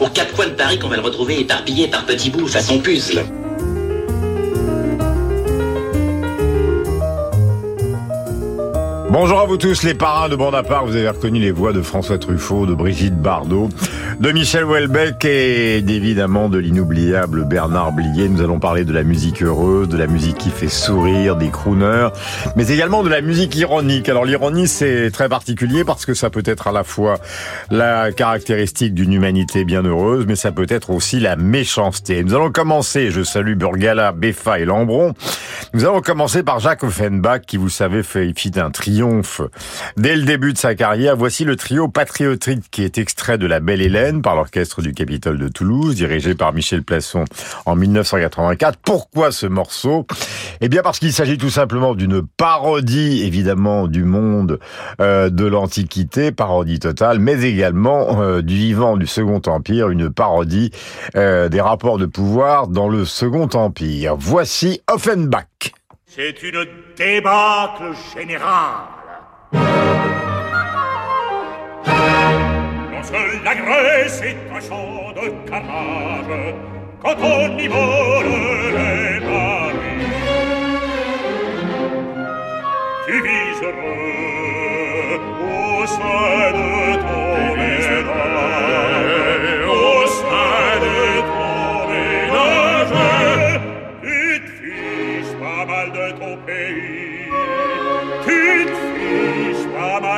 Aux quatre coins de Paris qu'on va le retrouver éparpillé par petits bouts façon puzzle. Bonjour à vous tous, les parrains de Bande à part. Vous avez reconnu les voix de François Truffaut, de Brigitte Bardot, de Michel Houellebecq et évidemment de l'inoubliable Bernard Blier. Nous allons parler de la musique heureuse, de la musique qui fait sourire, des crooners, mais également de la musique ironique. Alors l'ironie, c'est très particulier parce que ça peut être à la fois la caractéristique d'une humanité bien heureuse, mais ça peut être aussi la méchanceté. Nous allons commencer, je salue Burgala, Beffa et Lambron. Nous allons commencer par Jacques Offenbach, qui, vous savez, fait, fit un triomphe dès le début de sa carrière. Voici le trio patriotique qui est extrait de La Belle Par l'orchestre du Capitole de Toulouse, dirigé par Michel Plasson en 1984. Pourquoi ce morceau? Eh bien parce qu'il s'agit tout simplement d'une parodie, évidemment, du monde euh, de l'Antiquité, parodie totale, mais également euh, du vivant du Second Empire, une parodie euh, des rapports de pouvoir dans le Second Empire. Voici Offenbach. C'est une débâcle générale. Quand seule la Grèce est un champ de carnage, quand on y vole les paris. Tu vises heureux oh, au sein de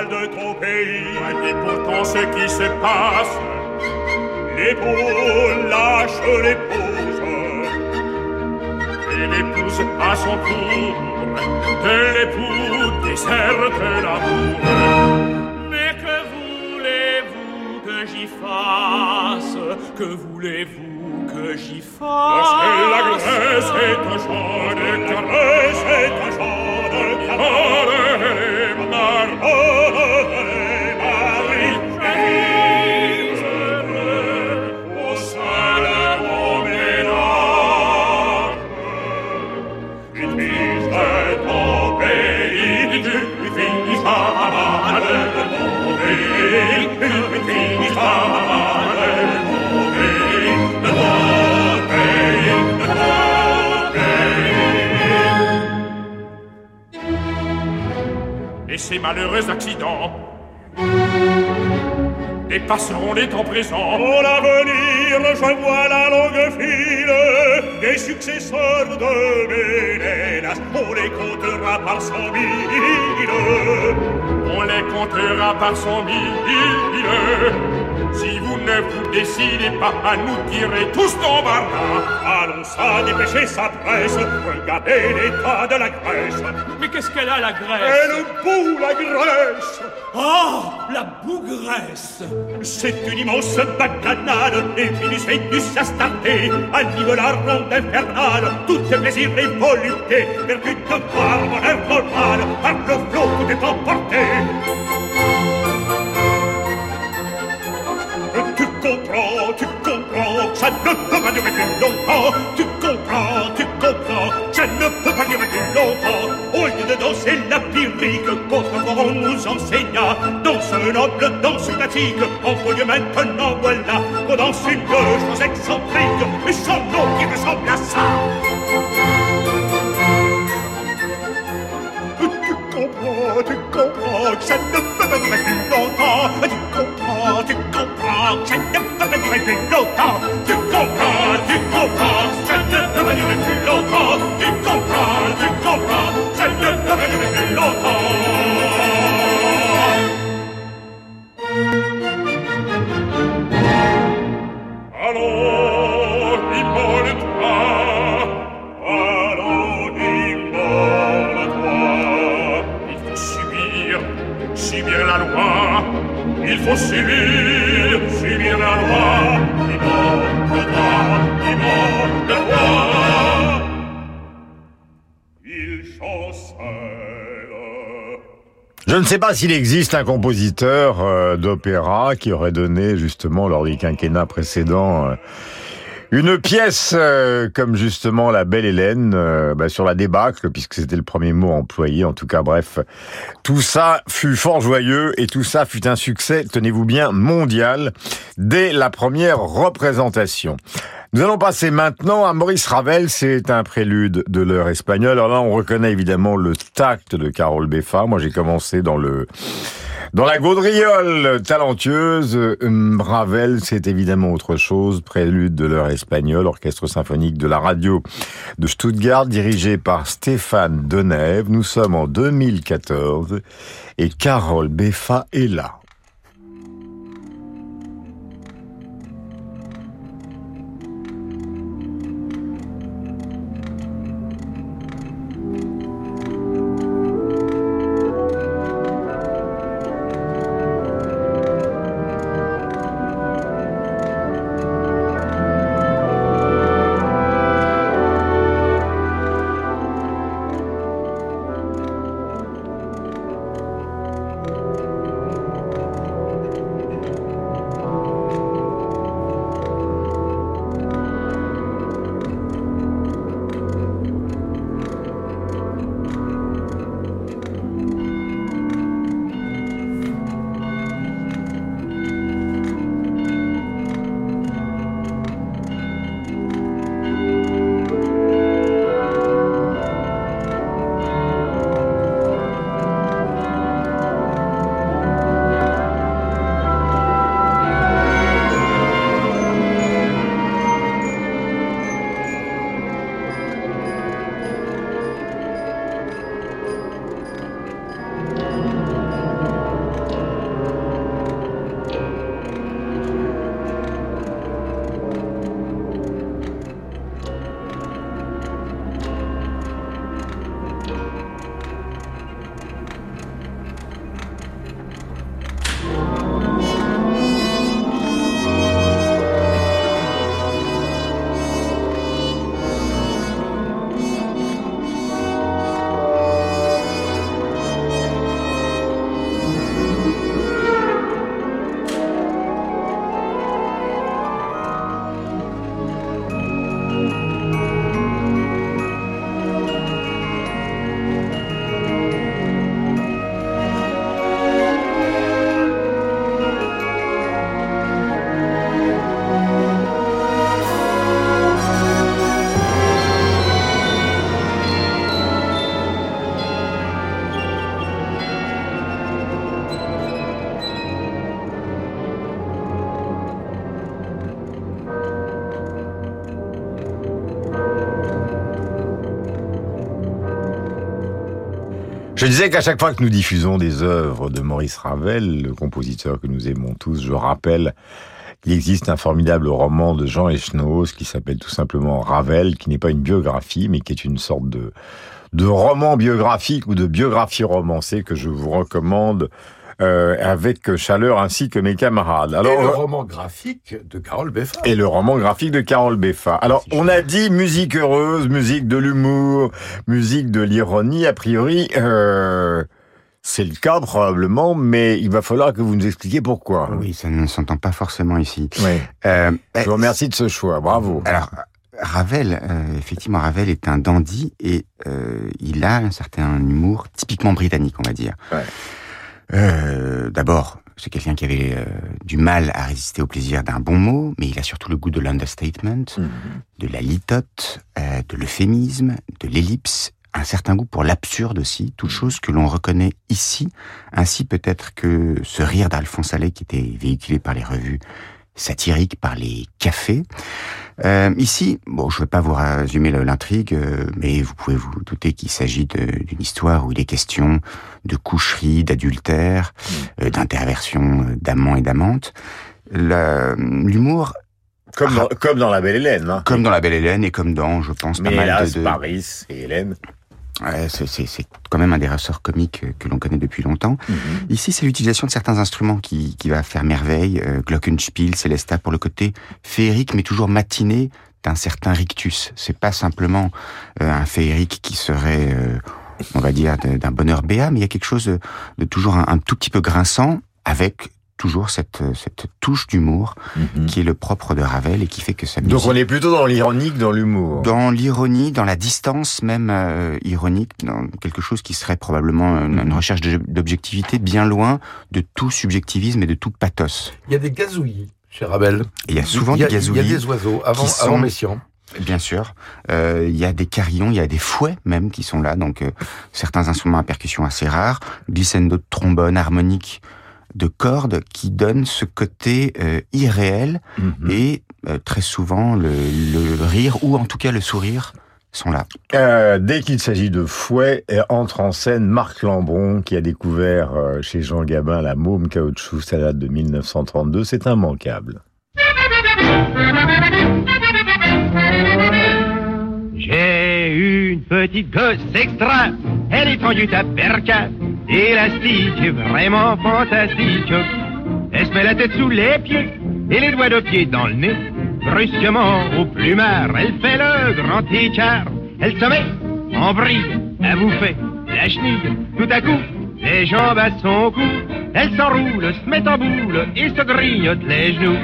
mal de ton pays. Et pourtant ce qui se passe, l'épaule lâche l'épouse. Et l'épouse à son tour, de l'époux déserte l'amour. Mais que voulez-vous que j'y fasse Que voulez-vous que j'y fasse Lorsque la Grèce est un champ de Grèce est un champ de carnage ar ces malheureux accidents dépasseront les temps présents. Pour l'avenir, je vois la longue file des successeurs de Ménélas. On les comptera par cent mille. On les comptera par cent mille. Si vous ne vous décidez pas à nous tirer tous d'embarras, allons ça dépêcher sa presse. Regardez l'état de la Grèce. Mais qu'est-ce qu'elle a, la Grèce Elle boue la Grèce. Oh, la bougresse C'est une immense bacchanale, et Vénus Vénus Astarté anime la ronde infernale, tout est plaisir et volupté, perdu de par mon air normal, par le flot tout est emporté. Ça ne peut pas durer plus longtemps. Tu comprends, tu comprends, ça ne peut pas durer plus longtemps. Au lieu de danser la pyrique, qu'autrefois on nous enseigna, danse noble, danse classique, entre lieu maintenant voilà, qu'on danse une chose excentrique, mais sans nom qui ressemble à ça. Tu comprends, tu comprends, ça ne peut pas durer plus longtemps. Tu comprends, tu comprends, que ça ne peut pas durer plus longtemps. Tu comprends, Je ne sais pas s'il existe un compositeur euh, d'opéra qui aurait donné justement lors du quinquennat précédent euh, une pièce euh, comme justement La Belle Hélène bah, sur la débâcle, puisque c'était le premier mot employé. En tout cas, bref, tout ça fut fort joyeux et tout ça fut un succès, tenez-vous bien, mondial dès la première représentation. Nous allons passer maintenant à Maurice Ravel. C'est un prélude de l'heure espagnole. Alors là, on reconnaît évidemment le tact de Carole Beffa. Moi, j'ai commencé dans le dans la gaudriole talentueuse. Hum, Ravel, c'est évidemment autre chose. Prélude de l'heure espagnole, orchestre symphonique de la radio de Stuttgart, dirigé par Stéphane Denève. Nous sommes en 2014 et Carole Beffa est là. Je disais qu'à chaque fois que nous diffusons des œuvres de Maurice Ravel, le compositeur que nous aimons tous, je rappelle qu'il existe un formidable roman de Jean Echnoz qui s'appelle tout simplement Ravel, qui n'est pas une biographie, mais qui est une sorte de, de roman biographique ou de biographie romancée que je vous recommande euh, avec chaleur ainsi que mes camarades. Alors, et le roman graphique de Carole Beffa. Et le roman graphique de Carole Beffa. Alors, on a dit musique heureuse, musique de l'humour, musique de l'ironie. A priori, euh, c'est le cas probablement, mais il va falloir que vous nous expliquiez pourquoi. Oui, ça ne s'entend pas forcément ici. Oui. Euh, Je vous remercie de ce choix. Bravo. Alors, Ravel, euh, effectivement, Ravel est un dandy et euh, il a un certain humour typiquement britannique, on va dire. Ouais. Euh, D'abord, c'est quelqu'un qui avait euh, du mal à résister au plaisir d'un bon mot, mais il a surtout le goût de l'understatement, mhm. de la litote, euh, de l'euphémisme, de l'ellipse, un certain goût pour l'absurde aussi, toute chose que l'on reconnaît ici, ainsi peut-être que ce rire d'Alphonse Allais qui était véhiculé par les revues satiriques, par les cafés. Euh, ici, bon, je ne vais pas vous résumer l'intrigue, euh, mais vous pouvez vous douter qu'il s'agit d'une histoire où il est question de coucherie, d'adultère, mmh. euh, d'interversion d'amants et d'amantes. L'humour comme dans, comme dans La Belle Hélène. Hein. Comme dans La Belle Hélène et comme dans, je pense, pas mal de, de... Paris et Hélène. C'est quand même un des ressorts comiques que l'on connaît depuis longtemps. Mhm. Ici, c'est l'utilisation de certains instruments qui, qui va faire merveille. Euh, Glockenspiel, Célesta pour le côté féerique, mais toujours matiné d'un certain rictus. C'est pas simplement euh, un féerique qui serait, euh, on va dire, d'un bonheur béat, mais il y a quelque chose de, toujours un, tout petit peu grinçant, avec toujours cette, cette touche d'humour Mhm. qui est le propre de Ravel et qui fait que ça Donc on est plutôt dans l'ironique, dans l'humour. dans l'ironie, dans la distance même euh, ironique, dans quelque chose qui serait probablement une, Mhm. une recherche d'objectivité bien loin de tout subjectivisme et de tout pathos. Il y a des gazouillis chez Ravel. Et il y a souvent il y a, des gazouillis. Il y a des oiseaux avant, qui sont- avant Messiaen. Bien sûr. Euh, il y a des carillons, il y a des fouets même qui sont là, donc euh, certains instruments à percussion assez rares, glissando de trombone, harmonique de cordes qui donnent ce côté euh, irréel Mhm. et euh, très souvent le, le rire ou en tout cas le sourire sont là. Euh, dès qu'il s'agit de fouet, entre en scène Marc Lambron qui a découvert chez Jean Gabin la môme caoutchouc, ça date de 1932, c'est immanquable. Petite gosse extra, elle est tendue à perca, élastique, vraiment fantastique. Elle se met la tête sous les pieds et les doigts de pied dans le nez. Brusquement, au plumard, elle fait le grand écart. Elle se met en bride à bouffer la chenille. Tout à coup, les jambes à son cou, elle s'enroule, se met en boule et se grignote les genoux.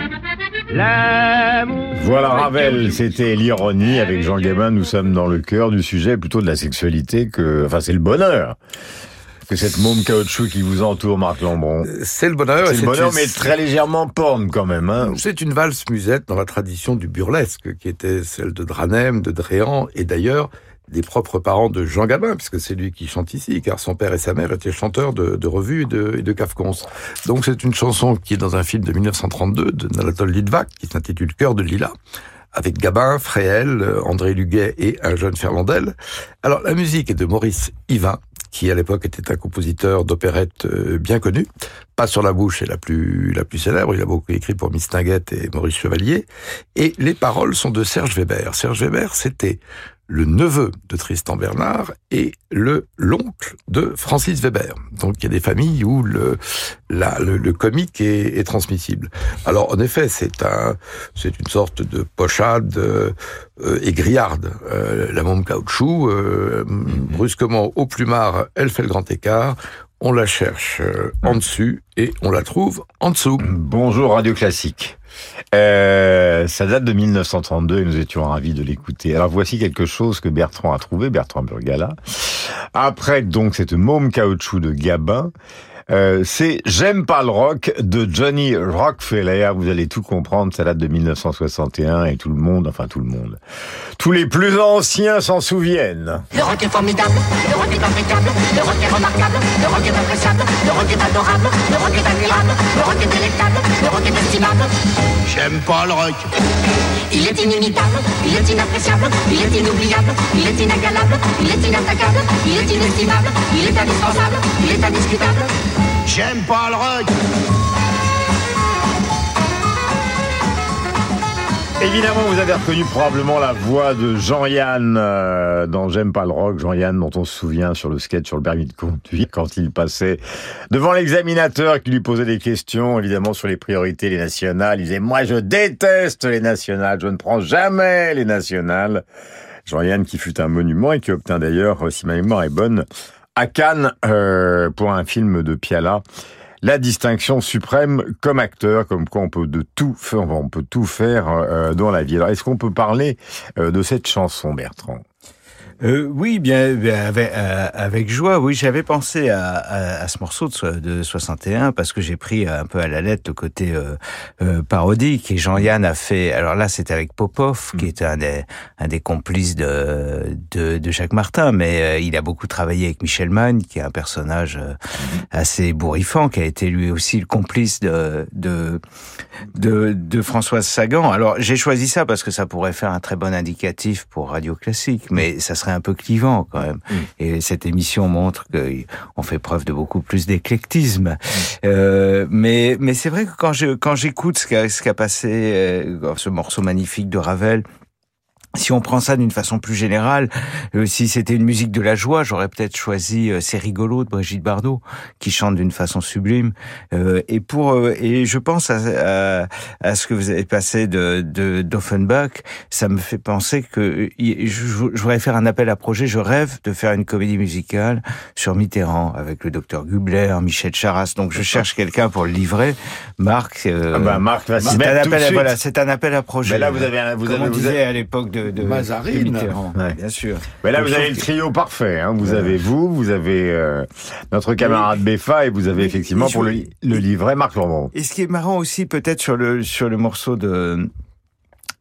L'amour. Voilà Ravel, c'était l'ironie avec Jean Gabin, nous sommes dans le cœur du sujet, plutôt de la sexualité que, enfin c'est le bonheur que cette môme caoutchouc qui vous entoure, Marc Lambron. C'est le bonheur. C'est le bonheur, une- mais très légèrement porn quand même. Hein. C'est une valse musette dans la tradition du burlesque, qui était celle de Dranem, de Dréan, et d'ailleurs des propres parents de Jean Gabin, puisque c'est lui qui chante ici, car son père et sa mère étaient chanteurs de, revues et de, et. Donc c'est une chanson qui est dans un film de 1932 de Anatole Litvak, qui s'intitule Cœur de Lila, avec Gabin, Fréhel, André Luguet et un jeune Ferlandel. Alors la musique est de Maurice Yvain, qui à l'époque était un compositeur d'opérette euh, bien connu. Pas sur la bouche est la plus la plus célèbre. Il a beaucoup écrit pour Miss Tinguette et Maurice Chevalier. Et les paroles sont de Serge Weber. Serge Weber, c'était le neveu de Tristan Bernard et le l'oncle de Francis Weber. Donc il y a des familles où le la, le, le comique est, est transmissible. Alors en effet, c'est un c'est une sorte de pochade euh, euh, aigriarde. Euh, la môme caoutchouc, euh, brusquement au plumard, elle fait le grand écart. On la cherche euh, en dessus et on la trouve en dessous. Bonjour Radio Classique. Euh, ça date de 1932 et nous étions ravis de l'écouter. Alors voici quelque chose que Bertrand a trouvé, Bertrand Burgala. Après donc cette môme caoutchouc de Gabin, euh, c'est J'aime pas le rock de Johnny Rockefeller. Vous allez tout comprendre, ça date de 1961 et tout le monde, enfin tout le monde, tous les plus anciens s'en souviennent. Le rock est formidable, le rock est impeccable, le rock est remarquable, le rock est appréciable, le rock est adorable, le rock est agréable, le rock est délectable, le rock est estimable. J'aime pas le rock. Il est inimitable, il est inappréciable, il est inoubliable, il est inégalable, il est inattaquable, il est inestimable, il est indispensable, il est indiscutable. J'aime pas le rock. Évidemment, vous avez reconnu probablement la voix de Jean-Yann euh, dans J'aime pas le rock. Jean-Yann, dont on se souvient sur le sketch sur le permis de conduire quand il passait devant l'examinateur qui lui posait des questions, évidemment, sur les priorités, les nationales. Il disait, moi, je déteste les nationales. Je ne prends jamais les nationales. Jean-Yann qui fut un monument et qui obtint d'ailleurs, si ma mémoire est bonne, à Cannes euh, pour un film de Piala la distinction suprême comme acteur, comme quoi on peut de tout faire, on peut tout faire euh, dans la vie. Alors, est-ce qu'on peut parler euh, de cette chanson, Bertrand? Euh, oui, bien, bien avec, euh, avec joie. Oui, j'avais pensé à, à, à, ce morceau de, de 61 parce que j'ai pris un peu à la lettre le côté euh, euh, parodique et Jean-Yann a fait. Alors là, c'était avec Popov, qui est un des, un des complices de, de, de Jacques Martin, mais euh, il a beaucoup travaillé avec Michel Magne, qui est un personnage euh, assez bourrifant, qui a été lui aussi le complice de de de, de Françoise Sagan. Alors j'ai choisi ça parce que ça pourrait faire un très bon indicatif pour Radio Classique, mais ça serait un peu clivant quand même. Et cette émission montre qu'on fait preuve de beaucoup plus d'éclectisme. Euh, mais mais c'est vrai que quand je quand j'écoute ce qu'a ce qu'a passé euh, ce morceau magnifique de Ravel. Si on prend ça d'une façon plus générale, euh, si c'était une musique de la joie, j'aurais peut-être choisi euh, C'est rigolo de Brigitte Bardot, qui chante d'une façon sublime. Euh, et pour et je pense à, à, ce que vous avez passé de, de d'Offenbach, ça me fait penser que je, je, voudrais faire un appel à projet. Je rêve de faire une comédie musicale sur Mitterrand avec le docteur Gubler, Michel Charas. Donc je cherche quelqu'un pour le livrer. Marc. ah ben Marc va mettre tout de suite. Voilà, c'est un appel à projet. Mais là vous avez vous avez, vous avez... à l'époque de de, Mazarine. de Mitterrand, ouais. bien sûr. Mais là, vous avez le trio parfait. Hein. Vous avez vous, vous avez euh, notre camarade Beffa et vous avez Oui, effectivement pour le, le livret Marc Lambron. Et ce qui est marrant aussi, peut-être sur le sur le morceau de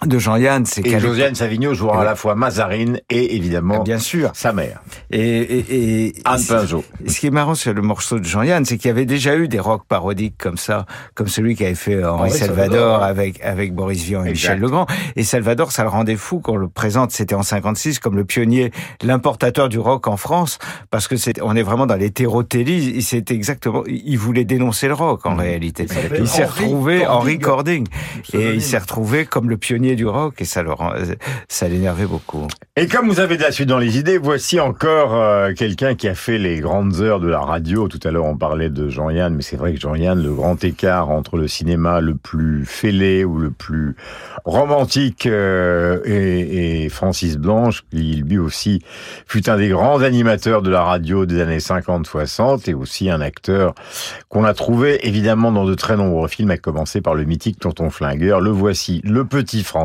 de Jean-Yann, c'est Et Josiane Savigno jouera à la fois Mazarine et évidemment Bien sûr. sa mère, Et, et, et Anne Pinjot. et ce qui est marrant sur le morceau de Jean-Yann, c'est qu'il y avait déjà eu des rock parodiques comme ça, comme celui qu'avait fait Henri Henri Salvador, Salvador. avec avec Boris Vian et Exact. Michel Legrand. Et Salvador, ça le rendait fou qu'on le présente. C'était en 56 comme le pionnier, l'importateur du rock en France, parce que c'est on est vraiment dans l'hétérotélie. C'est exactement, il voulait dénoncer le rock en réalité. s'appelle Il s'est retrouvé Henri. Cording, et il s'est retrouvé comme le pionnier du rock, et ça le rend- ça l'énervait beaucoup. Et comme vous avez de la suite dans les idées, voici encore euh, quelqu'un qui a fait les grandes heures de la radio. Tout à l'heure, on parlait de Jean-Yann, mais c'est vrai que Jean-Yann, le grand écart entre le cinéma le plus fêlé ou le plus romantique euh, et, et Francis Blanche, qui lui aussi fut un des grands animateurs de la radio des années 50-60 et aussi un acteur qu'on a trouvé évidemment dans de très nombreux films, à commencer par le mythique Tonton Flingueur. Le voici, le petit Francis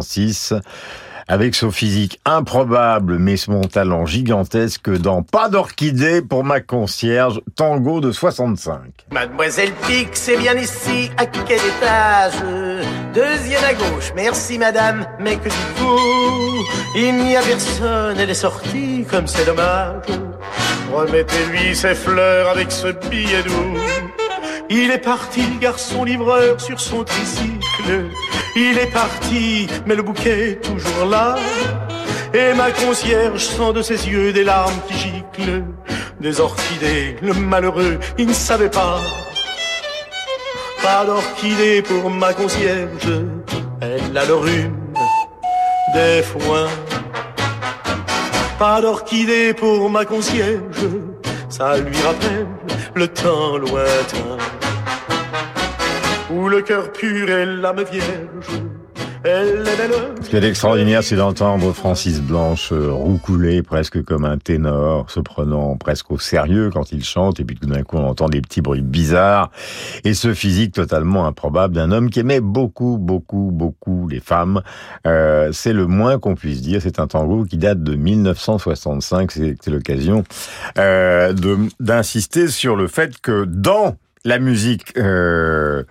avec son physique improbable mais son talent gigantesque dans Pas d'orchidée pour ma concierge, tango de 65. Mademoiselle Pic, c'est bien ici, à quel étage Deuxième à gauche, merci madame, mais que dites-vous? Il n'y a personne, elle est sortie, comme c'est dommage. Remettez-lui ses fleurs avec ce billet doux. Il est parti, garçon livreur, sur son tricycle. Il est parti, mais le bouquet est toujours là. Et ma concierge sent de ses yeux des larmes qui giclent. Des orchidées, le malheureux, il ne savait pas. Pas d'orchidée pour ma concierge, elle a le rhume des foins. Pas d'orchidée pour ma concierge, ça lui rappelle le temps lointain. Où le cœur pur est l'âme vierge, elle est. Ce qui est extraordinaire, c'est d'entendre Francis Blanche euh, roucouler presque comme un ténor, se prenant presque au sérieux quand il chante, et puis tout d'un coup on entend des petits bruits bizarres, et ce physique totalement improbable d'un homme qui aimait beaucoup, beaucoup, beaucoup les femmes. Euh, c'est le moins qu'on puisse dire. C'est un tango qui date de 1965. C'est l'occasion euh, d'insister sur le fait que dans la musique euh,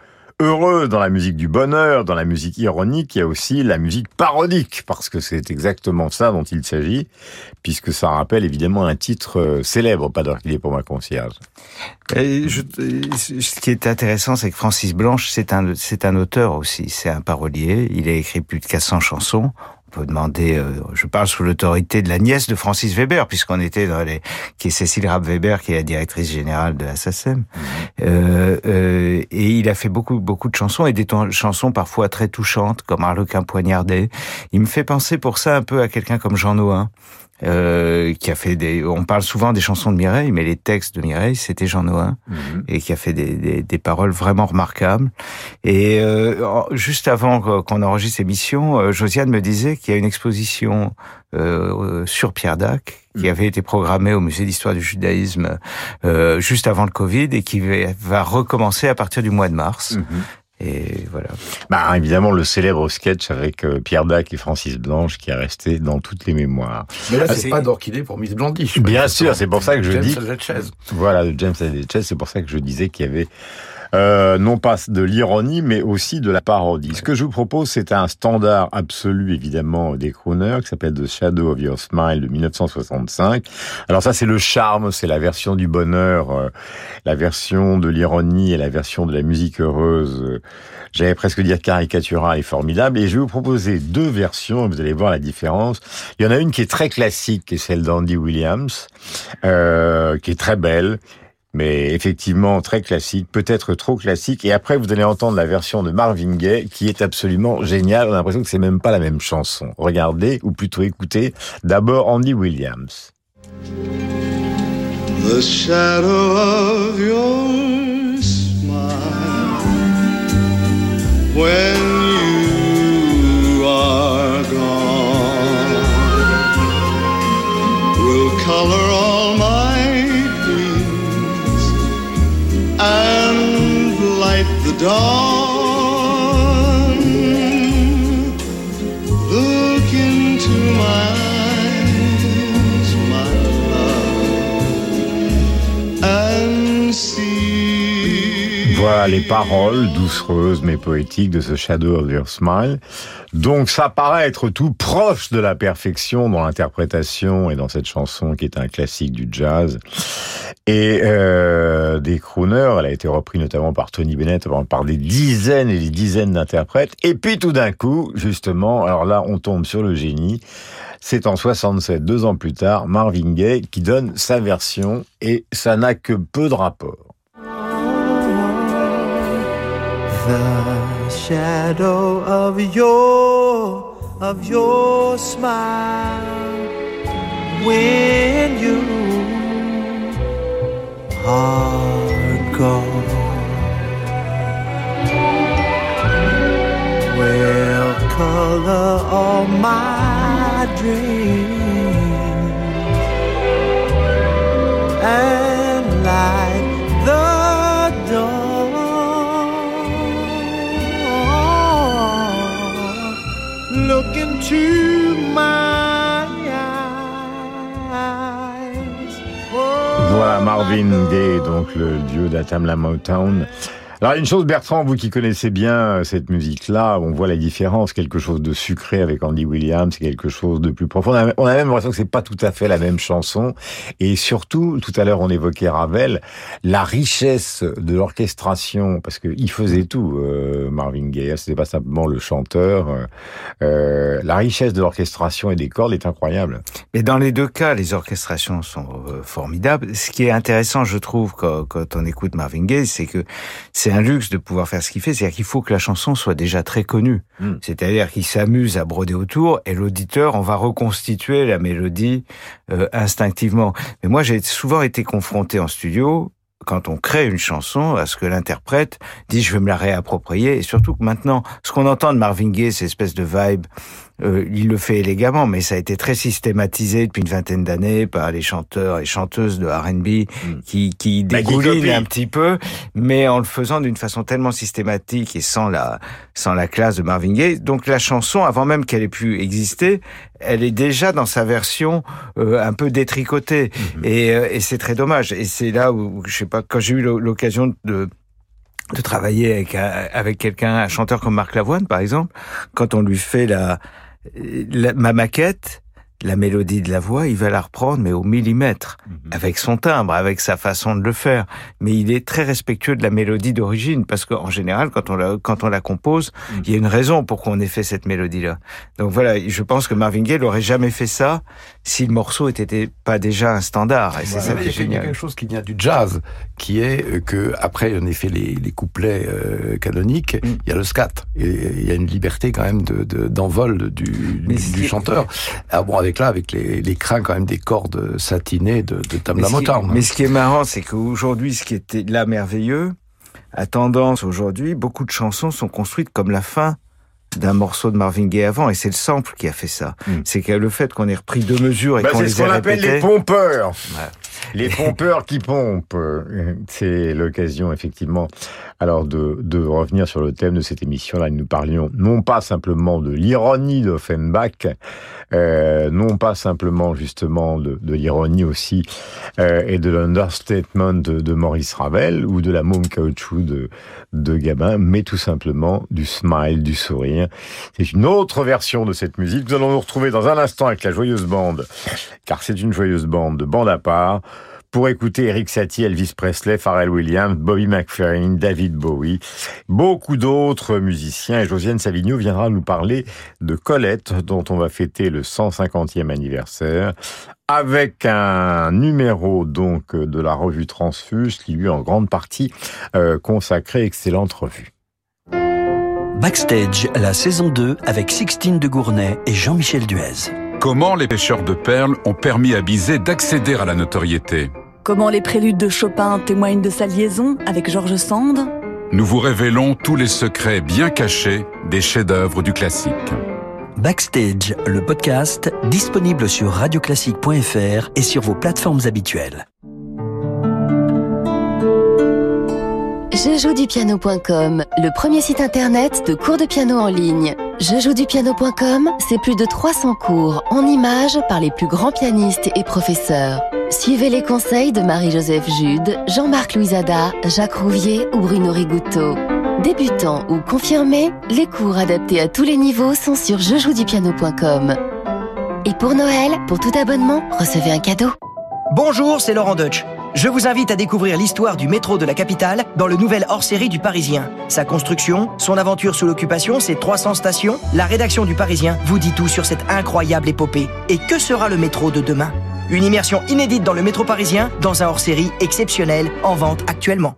heureuse, dans la musique du bonheur, dans la musique ironique, il y a aussi la musique parodique, parce que c'est exactement ça dont il s'agit, puisque ça rappelle évidemment un titre euh, célèbre, pas d'orchidée pour ma concierge. Ce qui est intéressant, c'est que Francis Blanche, c'est un, c'est un auteur aussi, c'est un parolier. Il a écrit plus de 400 chansons. On peut demander, euh, je parle sous l'autorité de la nièce de Francis Weber, puisqu'on était dans les, qui est Cécile Rapp-Weber, qui est la directrice générale de la SACEM. Euh, euh, et il a fait beaucoup, beaucoup de chansons et des chansons parfois très touchantes, comme Harlequin poignardé. Il me fait penser pour ça un peu à quelqu'un comme Jean Nohain. Euh, qui a fait des. On parle souvent des chansons de Mireille, mais les textes de Mireille, c'était Jean Nohain, et qui a fait des, des, des paroles vraiment remarquables. Et euh, juste avant qu'on enregistre l'émission, euh, Josiane me disait qu'il y a une exposition euh, sur Pierre Dac qui avait été programmée au musée d'histoire du judaïsme euh, juste avant le Covid et qui va, va recommencer à partir du mois de mars. Et voilà. Bah, évidemment, le célèbre sketch avec euh, Pierre Dac et Francis Blanche qui est resté dans toutes les mémoires. Mais là, Ah, c'est pas d'orchidée pour Miss Blondy. Bien sûr, c'est pour ça que je James dis. Chaise. Voilà, de James c'est pour ça que je disais qu'il y avait euh, non pas de l'ironie, mais aussi de la parodie. Ce que je vous propose, c'est un standard absolu, évidemment, des crooners, qui s'appelle The Shadow of Your Smile de 1965. Alors ça, c'est le charme, c'est la version du bonheur, euh, la version de l'ironie et la version de la musique heureuse. euh, J'allais presque dire caricaturale et formidable. Et je vais vous proposer deux versions, vous allez voir la différence. Il y en a une qui est très classique, qui est celle d'Andy Williams, euh, qui est très belle. Mais effectivement très classique, peut-être trop classique. Et après, vous allez entendre la version de Marvin Gaye qui est absolument géniale. On a l'impression que c'est même pas la même chanson. Regardez, ou plutôt écoutez, d'abord Andy Williams. And light the dawn. Look into my eyes, my love, and see. Voilà les paroles doucereuses mais poétiques de ce Shadow of Your Smile. Donc ça paraît être tout proche de la perfection dans l'interprétation et dans cette chanson qui est un classique du jazz. Et euh, des crooners, elle a été reprise notamment par Tony Bennett, par des dizaines et des dizaines d'interprètes. Et puis tout d'un coup, justement, alors là on tombe sur le génie, c'est en 67, deux ans plus tard, Marvin Gaye qui donne sa version et ça n'a que peu de rapport. The shadow of your of your smile when you are gone. Will color all my dreams. And Marvin Gaye, donc le dieu d'Atamla Motown. Alors une chose Bertrand, vous qui connaissez bien euh, cette musique-là, on voit la différence, quelque chose de sucré avec Andy Williams, quelque chose de plus profond. On a, même l'impression que c'est pas tout à fait la même chanson. Et surtout, tout à l'heure on évoquait Ravel, la richesse de l'orchestration, parce qu'il faisait tout, euh, Marvin Gaye, c'était pas simplement le chanteur. euh, la richesse de l'orchestration et des cordes est incroyable. Mais dans les deux cas, les orchestrations sont formidables. Ce qui est intéressant, je trouve, quand, quand on écoute Marvin Gaye, c'est que c'est un luxe de pouvoir faire ce qu'il fait. C'est-à-dire qu'il faut que la chanson soit déjà très connue. Mm. C'est-à-dire qu'il s'amuse à broder autour et l'auditeur, on va reconstituer la mélodie euh, instinctivement. Mais moi, j'ai souvent été confronté en studio quand on crée une chanson, à ce que l'interprète dit je vais me la réapproprier, et surtout que maintenant, ce qu'on entend de Marvin Gaye, c'est espèce de vibe, euh, il le fait élégamment, mais ça a été très systématisé depuis une vingtaine d'années par les chanteurs et chanteuses de R&B qui, qui Bah, qui dégoulinent un petit peu, mais en le faisant d'une façon tellement systématique et sans la, sans la classe de Marvin Gaye. Donc la chanson, avant même qu'elle ait pu exister, elle est déjà dans sa version euh, un peu détricotée. Et, euh, et c'est très dommage. Et c'est là où, je sais pas, quand j'ai eu l'o- l'occasion de de travailler avec avec quelqu'un, un chanteur comme Marc Lavoine par exemple, quand on lui fait la, la- ma maquette, la mélodie de la voix, il va la reprendre mais au millimètre, avec son timbre, avec sa façon de le faire. Mais il est très respectueux de la mélodie d'origine parce qu'en général, quand on la quand on la compose, il y a une raison pour qu'on ait fait cette mélodie-là. Donc voilà, je pense que Marvin Gaye n'aurait jamais fait ça si le morceau était pas déjà un standard. Et c'est ça qui est il y a génial. quelque chose qui vient du jazz, qui est euh, que après en effet les, les couplets euh, canoniques, Mm. il y a le scat et il y a une liberté quand même de de- d'envol du, du, du chanteur. Ah bon avec là avec les, les crins quand même des cordes satinées de, de qui- Motown. Mais ce qui est marrant, c'est qu'aujourd'hui, ce qui était là merveilleux, a tendance aujourd'hui, beaucoup de chansons sont construites comme la fin d'un morceau de Marvin Gaye avant, et c'est le sample qui a fait ça. C'est que le fait qu'on ait repris deux mesures et Bah, qu'on c'est les ce ait qu'on appelle les pompeurs. Les pompeurs qui pompent. C'est l'occasion, effectivement, alors de, de revenir sur le thème de cette émission-là. Nous parlions non pas simplement de l'ironie d'Offenbach, euh, non pas simplement justement de, de l'ironie aussi euh, et de l'understatement de, de Maurice Ravel ou de la môme caoutchouc de, de Gabin, mais tout simplement du smile, du sourire. C'est une autre version de cette musique. Nous allons nous retrouver dans un instant avec la joyeuse bande, car c'est une joyeuse bande de bande à part, pour écouter Eric Satie, Elvis Presley, Pharrell Williams, Bobby McFerrin, David Bowie, beaucoup d'autres musiciens. Josiane Savigno viendra nous parler de Colette, dont on va fêter le 150e anniversaire, avec un numéro donc de la revue Transfuse, qui lui en grande partie euh, consacré Excellente Revue. Backstage, la saison 2 avec Sixtine de Gournay et Jean-Michel Duez. Comment les pêcheurs de perles ont permis à Bizet d'accéder à la notoriété Comment les préludes de Chopin témoignent de sa liaison avec Georges Sand Nous vous révélons tous les secrets bien cachés des chefs-d'œuvre du classique. Backstage, le podcast, disponible sur radioclassique.fr et sur vos plateformes habituelles. Jejoudupiano.com, le premier site internet de cours de piano en ligne. Jejoudupiano.com, c'est plus de 300 cours en images par les plus grands pianistes et professeurs. Suivez les conseils de Marie-Joseph Jude, Jean-Marc Louisada, Jacques Rouvier ou Bruno Rigouteau. Débutants ou confirmés, les cours adaptés à tous les niveaux sont sur jejoudupiano.com. Et pour Noël, pour tout abonnement, recevez un cadeau. Bonjour, c'est Laurent Deutsch. Je vous invite à découvrir l'histoire du métro de la capitale dans le nouvel hors-série du Parisien. Sa construction, son aventure sous l'occupation, ses 300 stations, la rédaction du Parisien vous dit tout sur cette incroyable épopée. Et que sera le métro de demain? Une immersion inédite dans le métro parisien, dans un hors-série exceptionnel, en vente actuellement.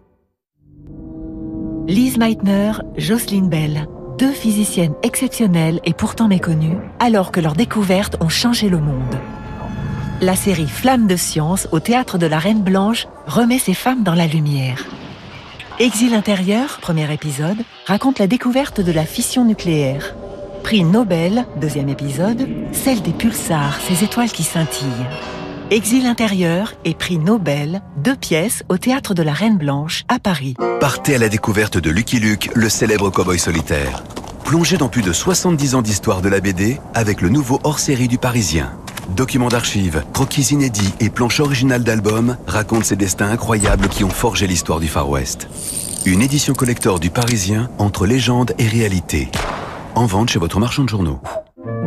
Lise Meitner, Jocelyne Bell, deux physiciennes exceptionnelles et pourtant méconnues, alors que leurs découvertes ont changé le monde. La série Flamme de science au théâtre de la Reine Blanche remet ces femmes dans la lumière. Exil intérieur, premier épisode, raconte la découverte de la fission nucléaire. Prix Nobel, deuxième épisode, celle des pulsars, ces étoiles qui scintillent. Exil intérieur et prix Nobel, deux pièces au théâtre de la Reine Blanche à Paris. Partez à la découverte de Lucky Luke, le célèbre cowboy solitaire. Plongez dans plus de 70 ans d'histoire de la BD avec le nouveau hors-série du Parisien. Documents d'archives, croquis inédits et planches originales d'albums racontent ces destins incroyables qui ont forgé l'histoire du Far West. Une édition collector du Parisien entre légende et réalité. En vente chez votre marchand de journaux.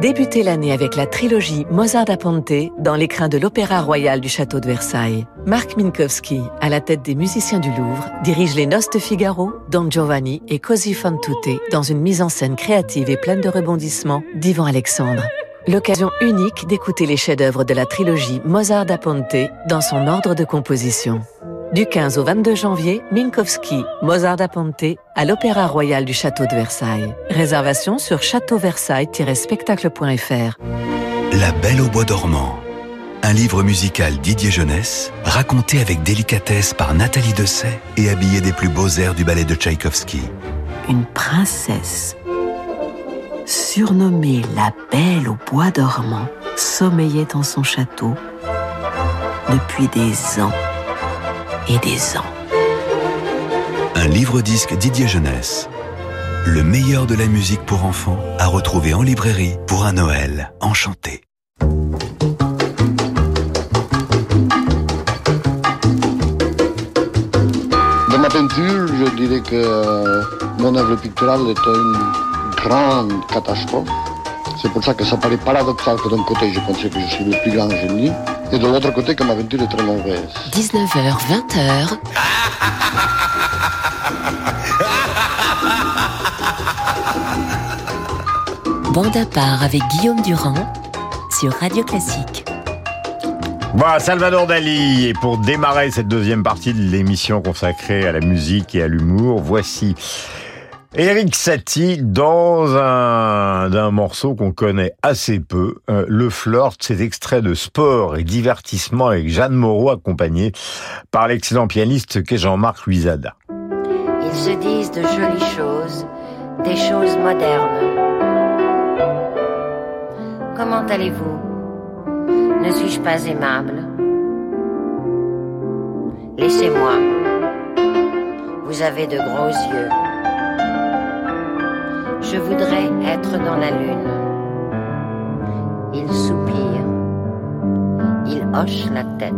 Débutez l'année avec la trilogie Mozart da Ponte dans l'écrin de l'Opéra Royal du Château de Versailles. Marc Minkowski, à la tête des musiciens du Louvre, dirige les Noces de Figaro, Don Giovanni et Così fan tutte dans une mise en scène créative et pleine de rebondissements d'Ivan Alexandre. L'occasion unique d'écouter les chefs-d'œuvre de la trilogie Mozart da Ponte dans son ordre de composition. Du 15 au 22 janvier, Minkowski, Mozart da Ponte à l'Opéra Royal du Château de Versailles. Réservation sur châteauversailles-spectacle.fr. La Belle au bois dormant. Un livre musical Didier Jeunesse, raconté avec délicatesse par Nathalie Dessay et habillé des plus beaux airs du ballet de Tchaïkovski. Une princesse, surnommée la Belle au bois dormant, sommeillait dans son château depuis des ans et des ans. Un livre-disque Didier Jeunesse. Le meilleur de la musique pour enfants à retrouver en librairie pour un Noël enchanté. Dans ma peinture, je dirais que euh, mon œuvre picturale est une grande catastrophe. C'est pour ça que ça paraît paradoxal que d'un côté je pensais que je suis le plus grand génie et de l'autre côté que ma peinture est très mauvaise. 19h, 20h. Bande à part avec Guillaume Durand sur Radio Classique. Voilà, Salvador Dali. Et pour démarrer cette deuxième partie de l'émission consacrée à la musique et à l'humour, voici Eric Satie dans un, d'un morceau qu'on connaît assez peu, euh, Le Flirt, cet extrait de sport et divertissement avec Jeanne Moreau accompagné par l'excellent pianiste qu'est Jean-Marc Luisada. Ils se disent de jolies choses, des choses modernes. Comment allez-vous? Ne suis-je pas aimable? Laissez-moi. Vous avez de gros yeux. Je voudrais être dans la lune. Il soupire. Il hoche la tête.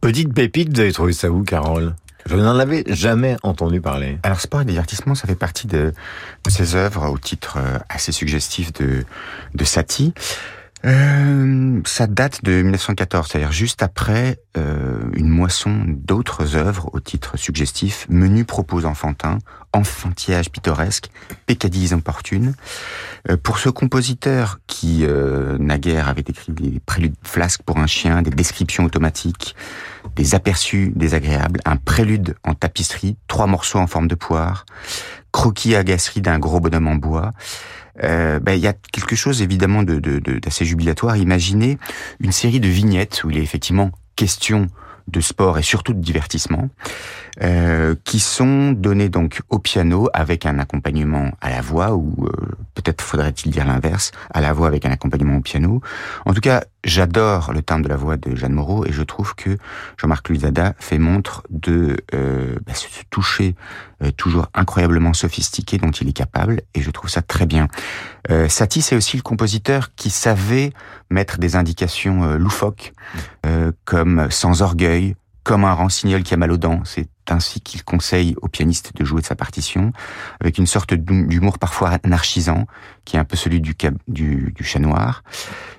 Petite pépite, vous avez trouvé ça où, Carole? Je n'en avais jamais entendu parler. Alors, sport et divertissement, ça fait partie de, de ces œuvres au titre euh, assez suggestif de, de Satie. Euh, ça date de 1914, c'est-à-dire juste après euh, une moisson d'autres œuvres au titre suggestif, menu propos enfantin, enfantillage pittoresque, peccadilles importunes. Euh, pour ce compositeur qui, euh, naguère, avait écrit des préludes flasques pour un chien, des descriptions automatiques, des aperçus désagréables, un prélude en tapisserie, trois morceaux en forme de poire, croquis agacerie d'un gros bonhomme en bois, euh, ben, il y a quelque chose évidemment de, de, de, d'assez jubilatoire. Imaginez une série de vignettes où il est effectivement question de sport et surtout de divertissement, euh, qui sont données donc au piano avec un accompagnement à la voix, ou euh, peut-être faudrait-il dire l'inverse, à la voix avec un accompagnement au piano. En tout cas, j'adore le timbre de la voix de Jeanne Moreau et je trouve que Jean-Marc Luzada fait montre de euh, bah, ce toucher euh, toujours incroyablement sophistiqué dont il est capable et je trouve ça très bien. Euh, Satie, c'est aussi le compositeur qui savait mettre des indications euh, loufoques, euh, comme sans orgueil, comme un rancignol qui a mal aux dents. C'est ainsi qu'il conseille au pianiste de jouer de sa partition, avec une sorte d'humour parfois anarchisant, qui est un peu celui du, du, du chat noir,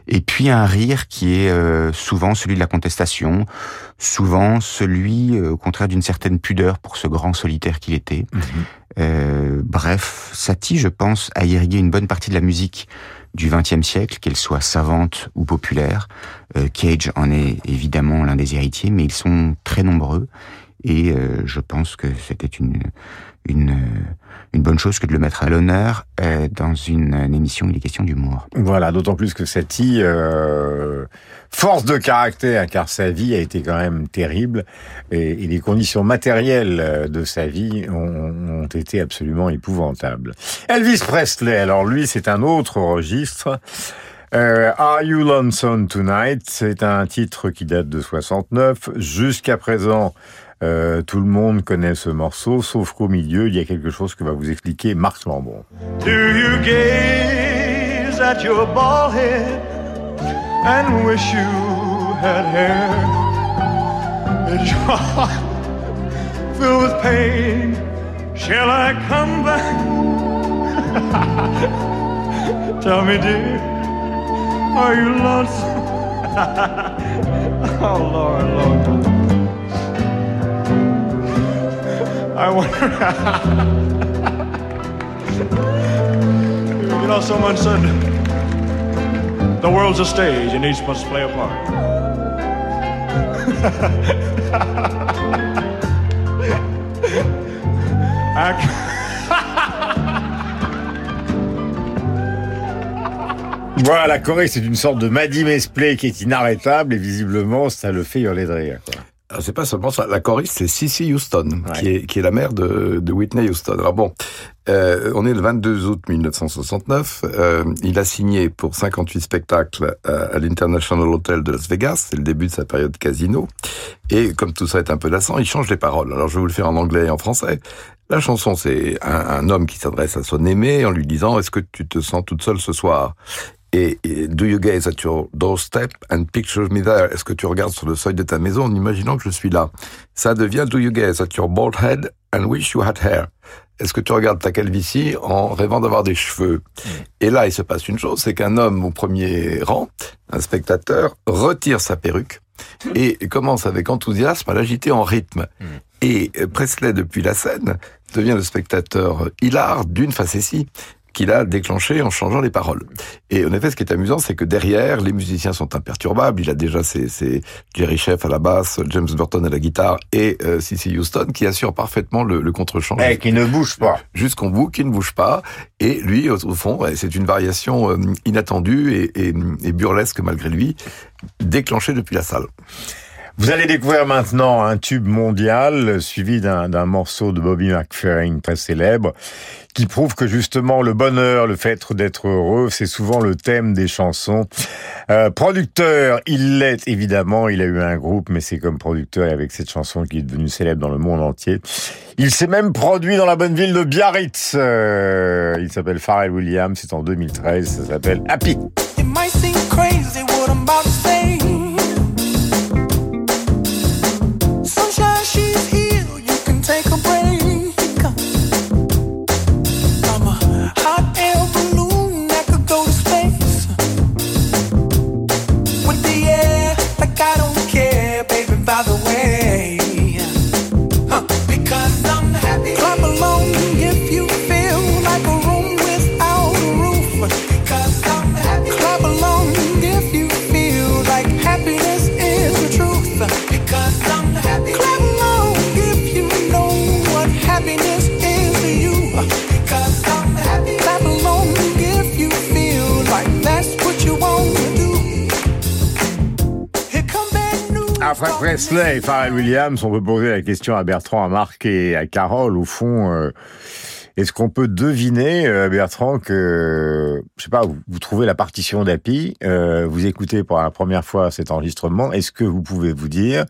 et puis un rire qui est euh, souvent celui de la contestation, souvent celui, euh, au contraire, d'une certaine pudeur pour ce grand solitaire qu'il était. Mhm. Euh, bref, Satie, je pense, a irrigué une bonne partie de la musique du XXe siècle, qu'elle soit savante ou populaire. Euh, Cage en est évidemment l'un des héritiers, mais ils sont très nombreux. Et euh, je pense que c'était une, une, une bonne chose que de le mettre à l'honneur euh, dans une, émission où il est question d'humour. Voilà, d'autant plus que Satie, euh, force de caractère, car sa vie a été quand même terrible, et, les conditions matérielles de sa vie ont, ont, été absolument épouvantables. Elvis Presley, alors lui, c'est un autre registre. Euh, Are You Lonesome Tonight C'est un titre qui date de 69. Jusqu'à présent, euh, tout le monde connaît ce morceau, sauf qu'au milieu, il y a quelque chose que va vous expliquer Marc Lambon. Do you gaze at your bald head and wish you had hair? Is your heart filled with pain? Shall I come back? Tell me, dear, are you lonesome? oh, Lord, Lord. I wonder. you know, someone said the world's a stage and each must play a part. Voilà, la Corée, c'est une sorte de Maddy Mesplay qui est inarrêtable et visiblement, ça le fait hurler de rire. Quoi. Ah, c'est pas seulement ça. La choriste, c'est Cissy Houston, ouais. qui, est, qui est la mère de, de Whitney Houston. Alors bon, euh, on est le 22 août 1969. Euh, il a signé pour 58 spectacles à, à l'International Hotel de Las Vegas. C'est le début de sa période casino. Et comme tout ça est un peu lassant, il change les paroles. Alors je vais vous le faire en anglais et en français. La chanson, c'est un, un homme qui s'adresse à son aimé en lui disant « Est-ce que tu te sens toute seule ce soir ?» Et, et, do you gaze at your doorstep and picture me there? Est-ce que tu regardes sur le seuil de ta maison en imaginant que je suis là? Ça devient do you gaze at your bald head and wish you had hair? Est-ce que tu regardes ta calvitie en rêvant d'avoir des cheveux? Mmh. Et là, il se passe une chose, c'est qu'un homme au premier rang, un spectateur, retire sa perruque et commence avec enthousiasme à l'agiter en rythme. Mmh. Et Presley, depuis la scène, devient le spectateur hilar d'une facétie qu'il a déclenché en changeant les paroles. Et en effet, ce qui est amusant, c'est que derrière, les musiciens sont imperturbables. Il a déjà ses, ses Jerry Sheff à la basse, James Burton à la guitare et euh, Cissy Houston qui assure parfaitement le, le contre-champ. Et qui ne bouge pas. Jusqu'au bout, qui ne bouge pas. Et lui, au, au fond, c'est une variation euh, inattendue et, et, et burlesque malgré lui, déclenchée depuis la salle. Vous allez découvrir maintenant un tube mondial suivi d'un morceau de Bobby McFerrin très célèbre qui prouve que justement le bonheur, le fait d'être heureux, c'est souvent le thème des chansons. Euh, producteur, il l'est évidemment, il a eu un groupe, mais c'est comme producteur et avec cette chanson qui est devenue célèbre dans le monde entier. Il s'est même produit dans la bonne ville de Biarritz. Euh, il s'appelle Pharrell Williams, c'est en 2013, ça s'appelle Happy. Presley et Pharrell Williams, on peut poser la question à Bertrand, à Marc et à Carole. Au fond, euh, est-ce qu'on peut deviner, euh, Bertrand, que, je sais pas, vous, vous trouvez la partition d'Happy, euh, vous écoutez pour la première fois cet enregistrement, est-ce que vous pouvez vous dire,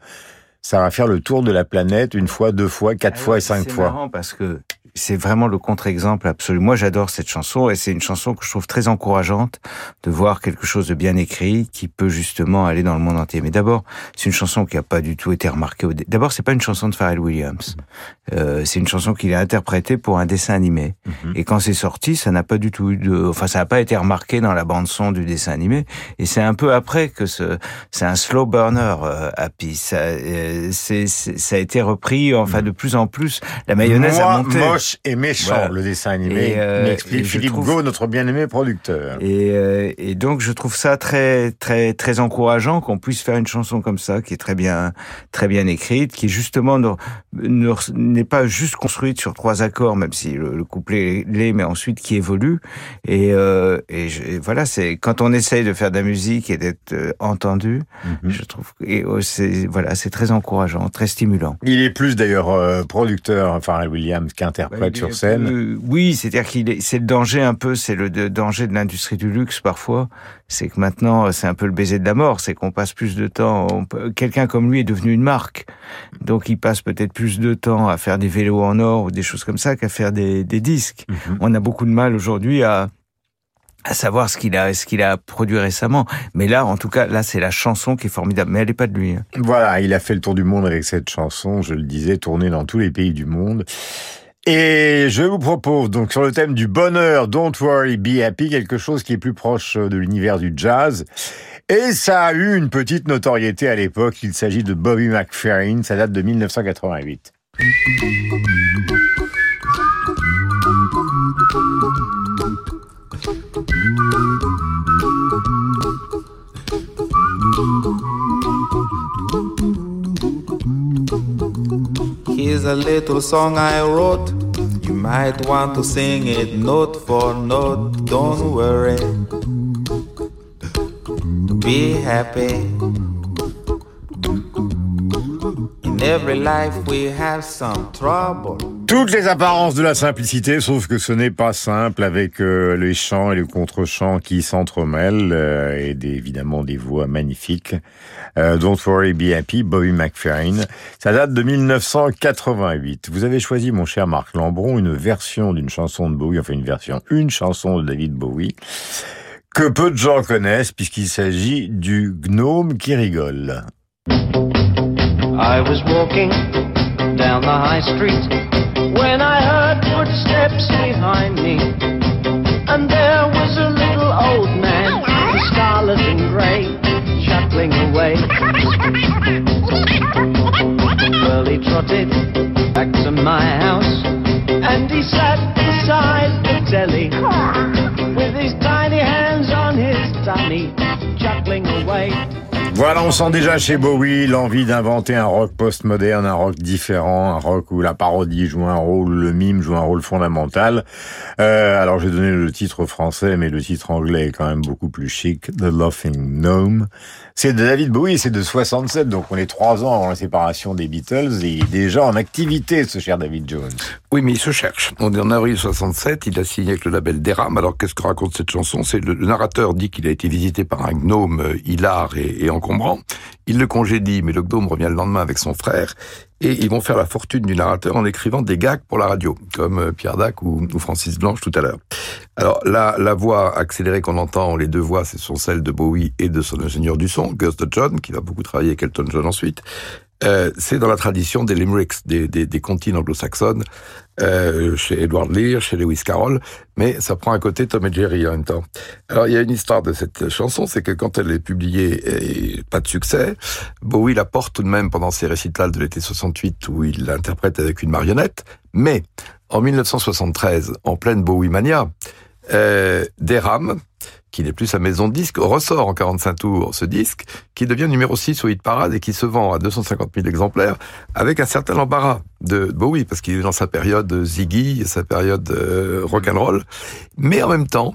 ça va faire le tour de la planète une fois, deux fois, quatre fois et cinq C'est fois? marrant parce que c'est vraiment le contre-exemple absolu. Moi, j'adore cette chanson et c'est une chanson que je trouve très encourageante de voir quelque chose de bien écrit qui peut justement aller dans le monde entier. Mais d'abord, c'est une chanson qui a pas du tout été remarquée. Au D'abord, c'est pas une chanson de Pharrell Williams. Euh, c'est une chanson qu'il a interprétée pour un dessin animé. Et quand c'est sorti, ça n'a pas du tout eu de, enfin, ça n'a pas été remarqué dans la bande son du dessin animé. Et c'est un peu après que ce, c'est un slow burner, euh, Happy. Ça, euh, c'est, c'est- ça a été repris, enfin, de plus en plus. La mayonnaise Moi, a monté. Moche et méchant, Voilà. le dessin animé, euh, m'explique Philippe trouve- notre bien-aimé producteur. Et, euh, et donc je trouve ça très très très encourageant qu'on puisse faire une chanson comme ça, qui est très bien très bien écrite, qui justement ne- ne- n'est pas juste construite sur trois accords, même si le, le couplet l'est, mais ensuite qui évolue. Et, euh, et, je- et voilà, c'est quand on essaye de faire de la musique et d'être euh, entendu, Mhm. je trouve que et, euh, c'est voilà, c'est très encourageant, très stimulant. Il est plus d'ailleurs producteur, Pharrell Williams, qu'interprète sur scène. Euh, oui, c'est-à-dire qu'il est, c'est le danger un peu, c'est le danger de l'industrie du luxe parfois. C'est que maintenant, c'est un peu le baiser de la mort, c'est qu'on passe plus de temps. Quelqu'un comme lui est devenu une marque, donc il passe peut-être plus de temps à faire des vélos en or ou des choses comme ça qu'à faire des, des disques. On a beaucoup de mal aujourd'hui à à savoir ce qu'il a ce qu'il a produit récemment. Mais là, en tout cas, là, c'est la chanson qui est formidable. Mais elle n'est pas de lui. hein. Voilà, il a fait le tour du monde avec cette chanson, je le disais, tournée dans tous les pays du monde. Et je vous propose donc sur le thème du bonheur, Don't Worry, Be Happy, quelque chose qui est plus proche de l'univers du jazz. Et ça a eu une petite notoriété à l'époque, il s'agit de Bobby McFerrin, ça date de 1988. Here's a little song I wrote. You might want to sing it note for note. Don't worry. Be happy. Toutes les apparences de la simplicité, sauf que ce n'est pas simple avec euh, les chants et le contre-chant qui s'entremêlent euh, et des- évidemment des voix magnifiques. Euh, Don't Worry Be Happy, Bobby McFerrin. Ça date de 1988. Vous avez choisi, mon cher Marc Lambron, une version d'une chanson de Bowie, enfin une version, une chanson de David Bowie, que peu de gens connaissent puisqu'il s'agit du gnome qui rigole. I was walking down the high street when I heard footsteps behind me. And there was a little old man, in scarlet and grey, chuckling away. Well, he trotted back to my house and he sat beside the telly with his tiny hands on his tummy, chuckling away. Voilà, on sent déjà chez Bowie l'envie d'inventer un rock postmoderne, un rock différent, un rock où la parodie joue un rôle, le mime joue un rôle fondamental. Euh, alors j'ai donné le titre français, mais le titre anglais est quand même beaucoup plus chic, The Laughing Gnome. C'est de David Bowie, c'est de 67, donc on est trois ans avant la séparation des Beatles et il est déjà en activité, ce cher David Jones. Oui, mais il se cherche. On est en avril 67, il a signé avec le label Deram. Alors, qu'est-ce que raconte cette chanson? C'est le, narrateur dit qu'il a été visité par un gnome euh, hilar et encombrant. Il le congédie, mais le revient le lendemain avec son frère. Et ils vont faire la fortune du narrateur en écrivant des gags pour la radio, comme euh, Pierre Dac ou, Francis Blanche tout à l'heure. Alors, la, la voix accélérée qu'on entend, les deux voix, ce sont celles de Bowie et de son ingénieur du son, Gus John, qui va beaucoup travailler avec Elton John ensuite. Euh, c'est dans la tradition des limericks, des, des, anglo-saxonnes, euh, chez Edward Lear, chez Lewis Carroll, mais ça prend un côté Tom et Jerry en même temps. Alors il y a une histoire de cette chanson, c'est que quand elle est publiée et pas de succès, Bowie la porte tout de même pendant ses récitals de l'été 68 où il l'interprète avec une marionnette, mais en 1973, en pleine Bowie mania, euh, Deram, qui n'est plus sa maison de disques, ressort en 45 tours ce disque, qui devient numéro 6 au hit parade et qui se vend à 250 000 exemplaires, avec un certain embarras de Bowie, parce qu'il est dans sa période Ziggy, sa période euh, rock'n'roll, mais en même temps,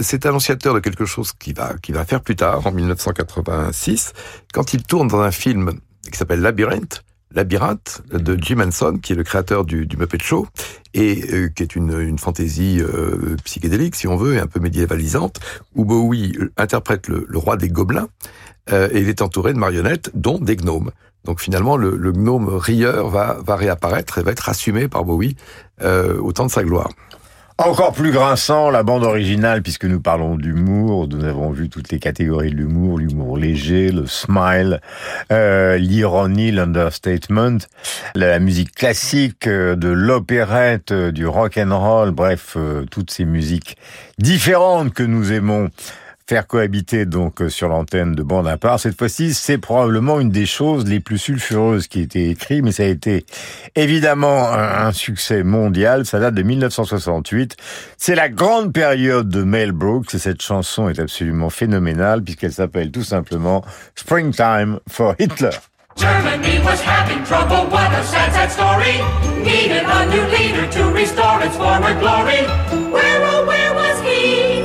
c'est annonciateur de quelque chose qui va, qui va faire plus tard, en 1986, quand il tourne dans un film qui s'appelle Labyrinthe. Labyrinthe de Jim Henson, qui est le créateur du, du Muppet Show, et euh, qui est une, fantaisie euh, psychédélique, si on veut, et un peu médiévalisante, où Bowie interprète le, le roi des gobelins, euh, et il est entouré de marionnettes, dont des gnomes. Donc finalement, le, le gnome rieur va, va réapparaître et va être assumé par Bowie euh, au temps de sa gloire. Encore plus grinçant, la bande originale, puisque nous parlons d'humour, nous avons vu toutes les catégories de l'humour, l'humour léger, le smile, euh, l'ironie, l'understatement, la musique classique, euh, de l'opérette, euh, du rock and roll, bref, toutes ces musiques différentes que nous aimons faire cohabiter donc euh, sur l'antenne de bande à part. Cette fois-ci, c'est probablement une des choses les plus sulfureuses qui a été écrite, mais ça a été évidemment un, succès mondial. Ça date de 1968. C'est la grande période de Mel Brooks et cette chanson est absolument phénoménale puisqu'elle s'appelle tout simplement Springtime for Hitler. Germany was having trouble, what a sad, story. Needed a new leader to restore its former glory. Where, oh, where was he?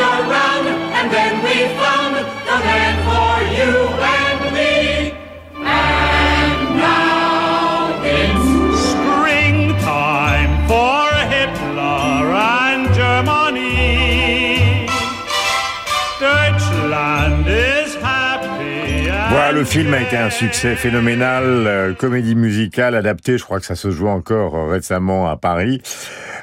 Around le film a été un succès phénoménal, euh, comédie musicale adaptée, je crois que ça se joue encore euh, récemment à Paris.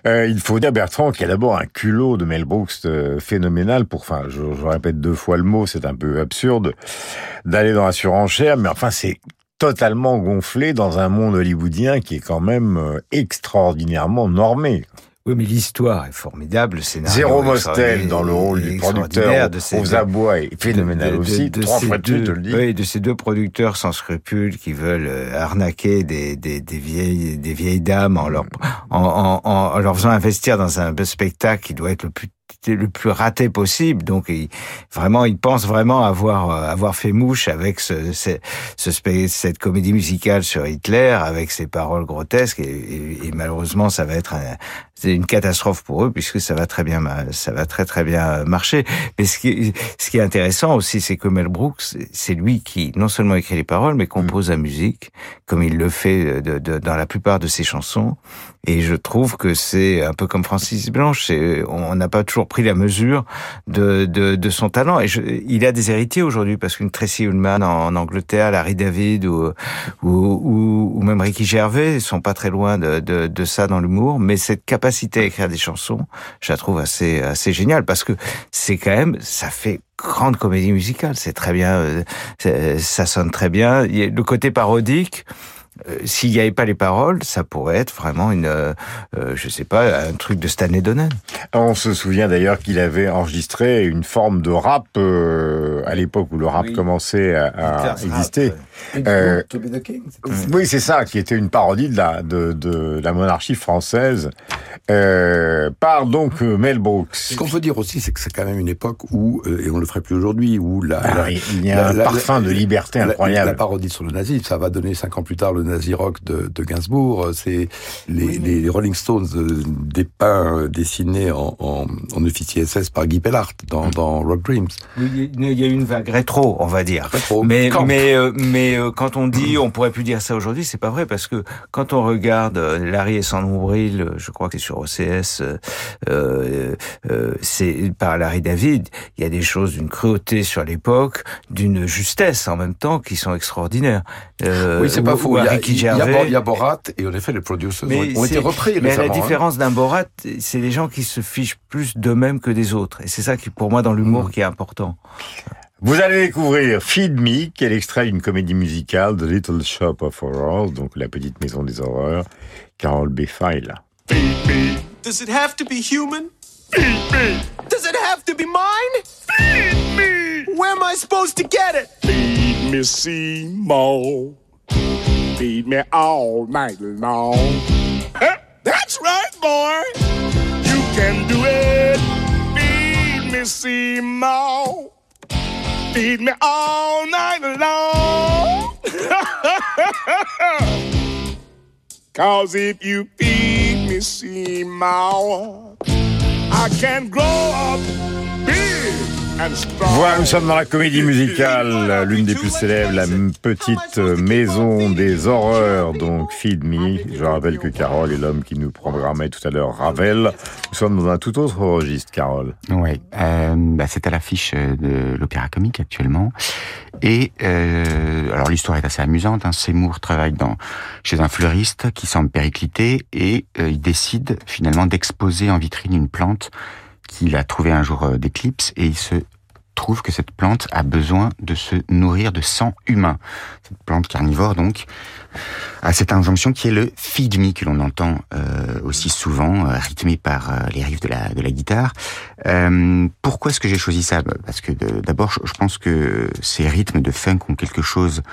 Euh, il faut dire Bertrand qu'il y a d'abord un culot de Mel Brooks phénoménal pour, enfin, je, je répète deux fois le mot, c'est un peu absurde d'aller dans la surenchère, mais enfin c'est totalement gonflé dans un monde hollywoodien qui est quand même extraordinairement normé. Oui, mais l'histoire est formidable, le scénario. Zéro Mostel dans le rôle du producteur de ces aux abois est phénoménal de- de- aussi. de Trois ces fois de deux- dis. Oui, de ces deux producteurs sans scrupules qui veulent euh, arnaquer des, des, des vieilles des vieilles dames en leur en, en, en, en leur faisant investir dans un spectacle qui doit être le plus le plus raté possible. Donc, il, vraiment, ils pensent vraiment avoir euh, avoir fait mouche avec ce, ce, ce cette comédie musicale sur Hitler, avec ses paroles grotesques. Et, et- et malheureusement, ça va être un- une catastrophe pour eux puisque ça va très bien, ça va très très bien marcher. Mais ce qui, ce qui est intéressant aussi, c'est que Mel Brooks, c'est lui qui non seulement écrit les paroles, mais compose la musique, comme il le fait de- de- dans la plupart de ses chansons. Et je trouve que c'est un peu comme Francis Blanche. On n'a pas toujours pris la mesure de, de, de son talent. Et je, il a des héritiers aujourd'hui parce qu'une Tracy Ullman en, Angleterre, Larry David ou, ou, ou, même Ricky Gervais sont pas très loin de, de, de ça dans l'humour. Mais cette capacité à écrire des chansons, je la trouve assez, assez géniale parce que c'est quand même, ça fait grande comédie musicale. C'est très bien, euh, ça sonne très bien. Le côté parodique. Euh, S'il n'y avait pas les paroles, ça pourrait être vraiment une, euh, euh, je sais pas, un truc de Stanley Donen. On se souvient d'ailleurs qu'il avait enregistré une forme de rap euh, à l'époque où le rap commençait à, rap, exister. ouais. Euh, To be the king, oui, c'est ça, qui était une parodie de la, de, de la monarchie française euh, par donc Mel Brooks. Ce qu'on peut dire aussi, c'est que c'est quand même une époque où, et on le ferait plus aujourd'hui, où la, Ah la- il y a un parfum de liberté incroyable. La, parodie sur le nazisme, ça va donner cinq ans plus tard le nazi rock de, de Gainsbourg. C'est les, les Rolling Stones euh, dépeints, euh, dessinés en, en, en officier SS par Guy Pellart dans, dans Rock Dreams. Il y a une vague rétro, on va dire. Rétro, mais camp. mais euh, mais euh, quand on dit, on pourrait plus dire ça aujourd'hui, c'est pas vrai parce que quand on regarde euh, Larry et son nombril, euh, je crois que c'est sur OCS, euh, euh, euh, c'est par Larry David. Il y a des choses d'une cruauté sur l'époque, d'une justesse en même temps qui sont extraordinaires. Euh, oui, c'est pas faux. Il y, a, Ricky il y a- Gervais. il y a Borat et en effet les producers Mais ont, ont été repris Mais récemment. la hein. différence d'un Borat, c'est les gens qui se fichent plus d'eux-mêmes que des autres. Et c'est ça qui, pour moi, dans l'humour, qui est important. Vous allez découvrir Feed Me, qui est l'extrait d'une comédie musicale, The Little Shop of Horrors, donc la petite maison des horreurs. Carole Beffa est là. Does it have to be human? Feed me. Does it have to be mine? Feed me. Where am I supposed to get it? Feed me Seymour. Feed me all night long. Eh, that's right, boy. You can do it. Feed me Seymour. Feed me all night long. Cause if you feed me Seymour, I can grow up. Voilà, nous sommes dans la comédie musicale, l'une des plus célèbres, la petite maison des horreurs, donc Feed Me. Je rappelle que Carole est l'homme qui nous programmait tout à l'heure Ravel. Nous sommes dans un tout autre registre, Carole. Oui, euh, bah, c'est à l'affiche de l'opéra comique actuellement. Et euh, alors l'histoire est assez amusante. Hein. Seymour travaille dans chez un fleuriste qui semble périclité et euh, il décide finalement d'exposer en vitrine une plante qu'il a trouvée un jour euh, d'éclipse et il se trouve que cette plante a besoin de se nourrir de sang humain. Cette plante carnivore donc à cette injonction qui est le feed me que l'on entend euh, aussi souvent euh, rythmé par les riffs de la de la guitare. Pourquoi est-ce que j'ai choisi ça? Parce que d'abord je pense que ces rythmes de funk ont quelque chose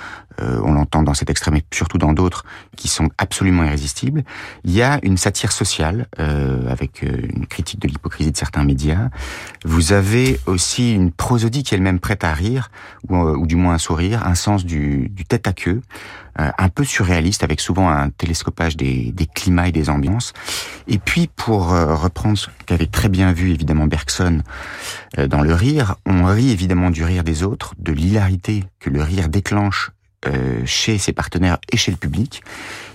euh, on l'entend dans cet extrait mais surtout dans d'autres qui sont absolument irrésistibles. Il y a une satire sociale euh, avec une critique de l'hypocrisie de certains médias. Vous avez aussi une prosodie qui est elle-même prête à rire ou, du moins un sourire, un sens du, tête à queue euh, un peu surréaliste, avec souvent un télescopage des, climats et des ambiances. Et puis, pour euh, reprendre ce qu'avait très bien vu évidemment Bergson euh, dans le rire, on rit évidemment du rire des autres, de l'hilarité que le rire déclenche chez ses partenaires et chez le public.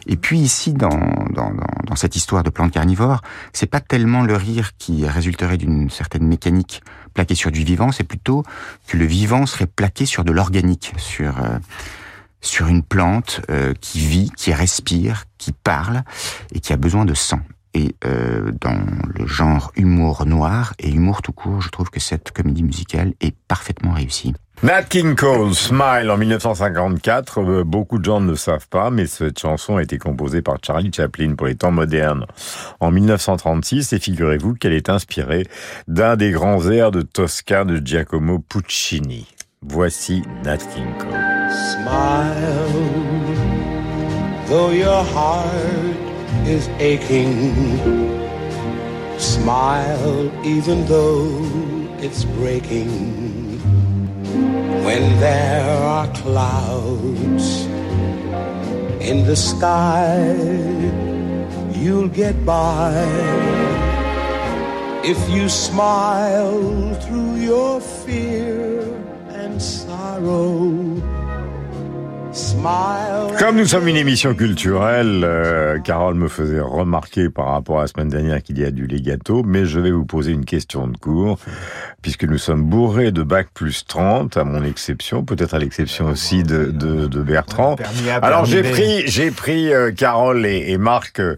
Et puis ici, dans, dans, dans cette histoire de plantes carnivores, c'est pas tellement le rire qui résulterait d'une certaine mécanique plaquée sur du vivant, c'est plutôt que le vivant serait plaqué sur de l'organique, sur sur une plante euh, qui vit, qui respire, qui parle et qui a besoin de sang. Et euh, dans le genre humour noir et humour tout court, je trouve que cette comédie musicale est parfaitement réussie. Nat King Cole, Smile en 1954. Euh, beaucoup de gens ne le savent pas, mais cette chanson a été composée par Charlie Chaplin pour les temps modernes en 1936 et figurez-vous qu'elle est inspirée d'un des grands airs de Tosca de Giacomo Puccini. Voici Nat King Cole. Smile, though your heart is aching. Smile, even though it's breaking. When there are clouds in the sky, you'll get by. If you smile through your fear and sorrow. Comme nous sommes une émission culturelle, euh, Carole me faisait remarquer par rapport à la semaine dernière qu'il y a du legato, mais je vais vous poser une question de cours, puisque nous sommes bourrés de bac plus 30, à mon exception, peut-être à l'exception aussi de, de, de Bertrand. Alors j'ai pris, j'ai pris euh, Carole et, et Marc... Euh,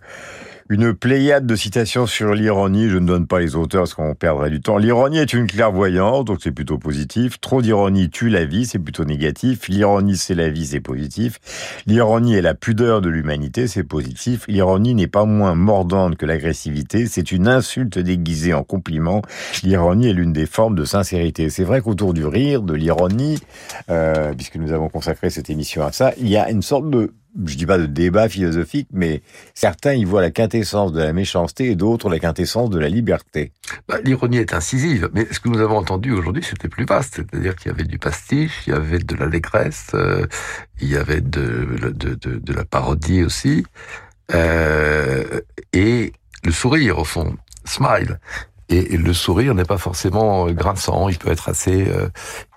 une pléiade de citations sur l'ironie. Je ne donne pas les auteurs parce qu'on perdrait du temps. L'ironie est une clairvoyance, donc c'est plutôt positif. Trop d'ironie tue la vie, c'est plutôt négatif. L'ironie, c'est la vie, c'est positif. L'ironie est la pudeur de l'humanité, c'est positif. L'ironie n'est pas moins mordante que l'agressivité, c'est une insulte déguisée en compliment. L'ironie est l'une des formes de sincérité. C'est vrai qu'autour du rire, de l'ironie, euh, puisque nous avons consacré cette émission à ça, il y a une sorte de je dis pas de débat philosophique, mais certains y voient la quintessence de la méchanceté et d'autres la quintessence de la liberté. Bah, L'ironie est incisive, mais ce que nous avons entendu aujourd'hui, c'était plus vaste. C'est-à-dire qu'il y avait du pastiche, il y avait de l'allégresse, euh, il y avait de, la parodie aussi, euh, et le sourire au fond, smile. Et, le sourire n'est pas forcément euh, grinçant, il peut être assez euh,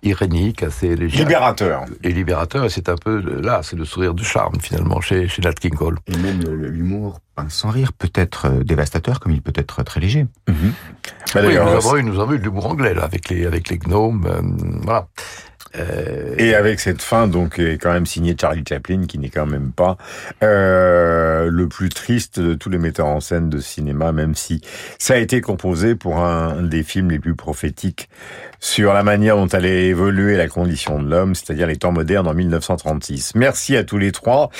irénique, assez léger. Libérateur. Et libérateur, et c'est un peu là, c'est le sourire du charme finalement chez, chez Nat King Cole. Et même l'humour sans rire peut être euh, dévastateur comme il peut être très léger. Mm -hmm. bah, oui, nous avons, eu, nous avons eu de l'humour anglais là, avec les, avec les gnomes, euh, voilà. Euh... Et avec cette fin, donc, est quand même signé Charlie Chaplin, qui n'est quand même pas euh, le plus triste de tous les metteurs en scène de cinéma, même si ça a été composé pour un des films les plus prophétiques sur la manière dont allait évoluer la condition de l'homme, c'est-à-dire les temps modernes en 1936. Merci à tous les trois.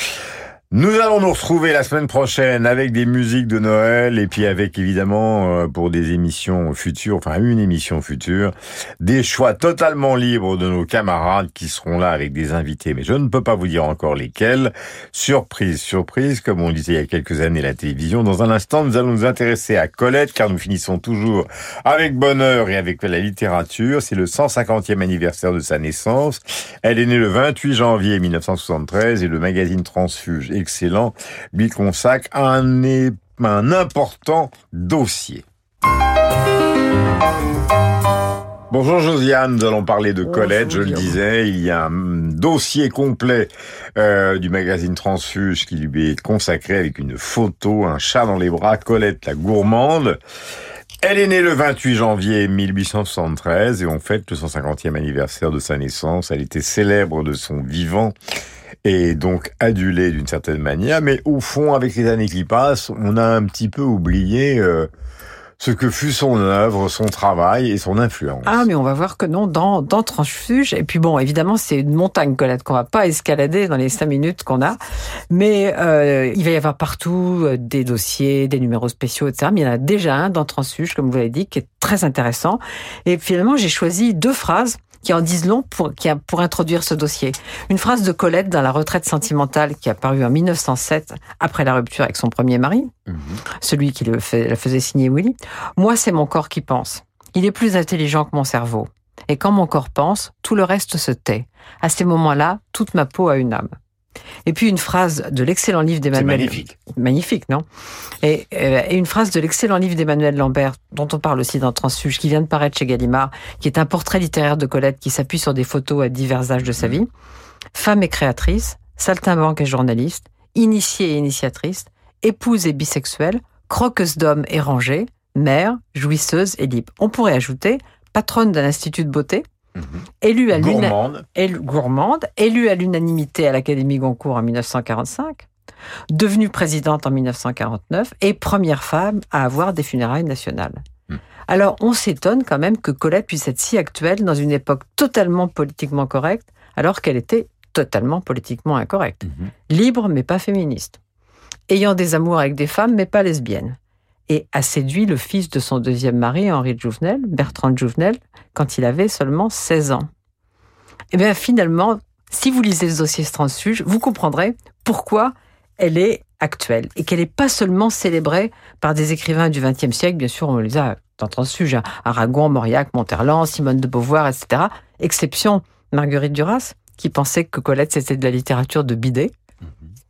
Nous allons nous retrouver la semaine prochaine avec des musiques de Noël et puis avec évidemment euh, pour des émissions futures, enfin une émission future, des choix totalement libres de nos camarades qui seront là avec des invités, mais je ne peux pas vous dire encore lesquels. Surprise, surprise, comme on disait il y a quelques années la télévision. Dans un instant, nous allons nous intéresser à Colette car nous finissons toujours avec bonheur et avec la littérature. C'est le 150e anniversaire de sa naissance. Elle est née le 28 janvier 1973 et le magazine Transfuge excellent, lui consacre un, un important dossier. Bonjour Josiane, nous allons parler de Colette, je le disais, il y a un dossier complet euh, du magazine Transfuge qui lui est consacré avec une photo, un chat dans les bras, Colette la gourmande. Elle est née le 28 janvier 1873 et on fête le 150e anniversaire de sa naissance. Elle était célèbre de son vivant et donc adulée d'une certaine manière, mais au fond, avec les années qui passent, on a un petit peu oublié euh, ce que fut son œuvre, son travail et son influence. Ah, mais on va voir que non, dans, dans Transfuge. Et puis bon, évidemment, c'est une montagne, Colette, qu'on va pas escalader dans les cinq minutes qu'on a. Mais euh, il va y avoir partout euh, des dossiers, des numéros spéciaux, etc. Mais il y en a déjà un dans Transfuge, comme vous l'avez dit, qui est très intéressant. Et finalement, j'ai choisi deux phrases qui en disent long pour, qui a, pour introduire ce dossier. Une phrase de Colette dans La retraite sentimentale qui a paru en 1907 après la rupture avec son premier mari, celui qui le fait- la faisait signer Willy. Moi, c'est mon corps qui pense. Il est plus intelligent que mon cerveau. Et quand mon corps pense, tout le reste se tait. À ces moments-là, toute ma peau a une âme. Et puis une phrase de l'excellent livre d'Emmanuel. magnifique. Magnifique, non? Et, euh, et une phrase de l'excellent livre d'Emmanuel Lambert, dont on parle aussi dans Transfuge, qui vient de paraître chez Gallimard, qui est un portrait littéraire de Colette qui s'appuie sur des photos à divers âges de sa vie. Femme et créatrice, saltimbanque et journaliste, initiée et initiatrice, épouse et bisexuelle, croqueuse d'hommes et rangée, mère, jouisseuse et libre. On pourrait ajouter patronne d'un institut de beauté, élue à Gourmande. élu- gourmande, élue à l'unanimité à l'Académie Goncourt en 1945, devenue présidente en 1949 et première femme à avoir des funérailles nationales. Alors, on s'étonne quand même que Colette puisse être si actuelle dans une époque totalement politiquement correcte, alors qu'elle était totalement politiquement incorrecte. Libre, mais pas féministe. Ayant des amours avec des femmes, mais pas lesbiennes. Et a séduit le fils de son deuxième mari, Henri de Jouvenel, Bertrand de Jouvenel, quand il avait seulement 16 ans. Eh bien, finalement, si vous lisez le dossier Transfuge, vous comprendrez pourquoi elle est actuelle et qu'elle n'est pas seulement célébrée par des écrivains du XXe siècle. Bien sûr, on les a dans Transfuge, hein, Aragon, Mauriac, Monterland, Simone de Beauvoir, etc. Exception Marguerite Duras, qui pensait que Colette, c'était de la littérature de bidet.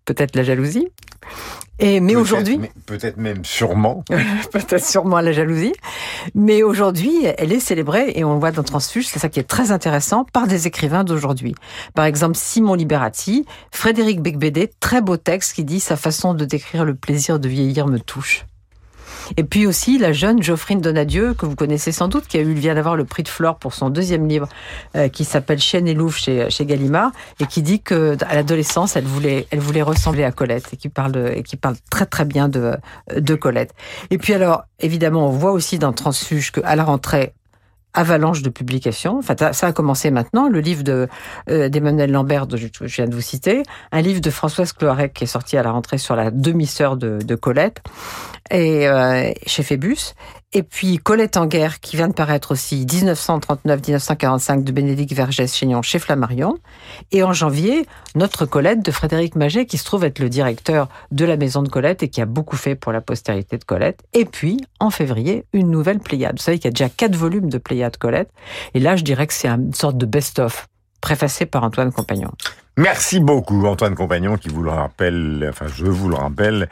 Peut-être la jalousie. Et, mais aujourd'hui, Peut-être même sûrement. peut-être sûrement la jalousie. Mais aujourd'hui, elle est célébrée, et on le voit dans Transfuge, c'est ça qui est très intéressant, par des écrivains d'aujourd'hui. Par exemple, Simon Liberati, Frédéric Becbédé, très beau texte qui dit sa façon de décrire le plaisir de vieillir me touche. Et puis aussi la jeune Geoffrine Donadieu, que vous connaissez sans doute, qui a eu, vient d'avoir le prix de Flore pour son deuxième livre, euh, qui s'appelle Chienne et Louvre chez, chez Gallimard, et qui dit que à l'adolescence, elle voulait, elle voulait ressembler à Colette, et qui parle, et qui parle très très bien de, de Colette. Et puis alors, évidemment, on voit aussi dans Transfuge qu'à la rentrée, avalanche de publications. Enfin, ça- a commencé maintenant. Le livre de euh, d'Emmanuel Lambert, dont je, viens de vous citer, un livre de Françoise Cloarec qui est sorti à la rentrée sur la demi-sœur de, de Colette, et euh, chez Phébus. Et puis Colette en guerre, qui vient de paraître aussi 1939-1945 de Bénédicte Vergès-Chaignon chez Flammarion. Et en janvier, notre Colette de Frédéric Maget, qui se trouve être le directeur de la maison de Colette et qui a beaucoup fait pour la postérité de Colette. Et puis, en février, une nouvelle Pléiade. Vous savez qu'il y a déjà quatre volumes de Pléiade Colette. Et là, je dirais que c'est une sorte de best-of, préfacé par Antoine Compagnon. Merci beaucoup, Antoine Compagnon, qui vous le rappelle, enfin, je vous le rappelle,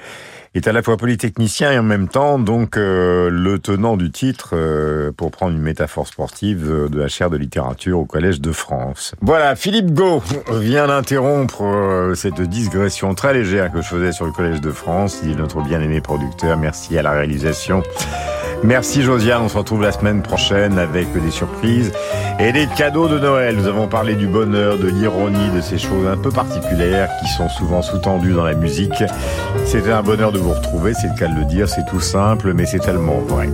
est à la fois polytechnicien et en même temps, donc, euh, le tenant du titre, euh, pour prendre une métaphore sportive, euh, de la chaire de littérature au Collège de France. Voilà, Philippe Gau vient d'interrompre euh, cette digression très légère que je faisais sur le Collège de France. Il est notre bien-aimé producteur. Merci à la réalisation. Merci Josiane, on se retrouve la semaine prochaine avec des surprises et des cadeaux de Noël. Nous avons parlé du bonheur, de l'ironie, de ces choses un peu particulières qui sont souvent sous-tendues dans la musique. C'était un bonheur vous retrouver, c'est le cas de le dire, c'est tout simple, mais c'est tellement vrai.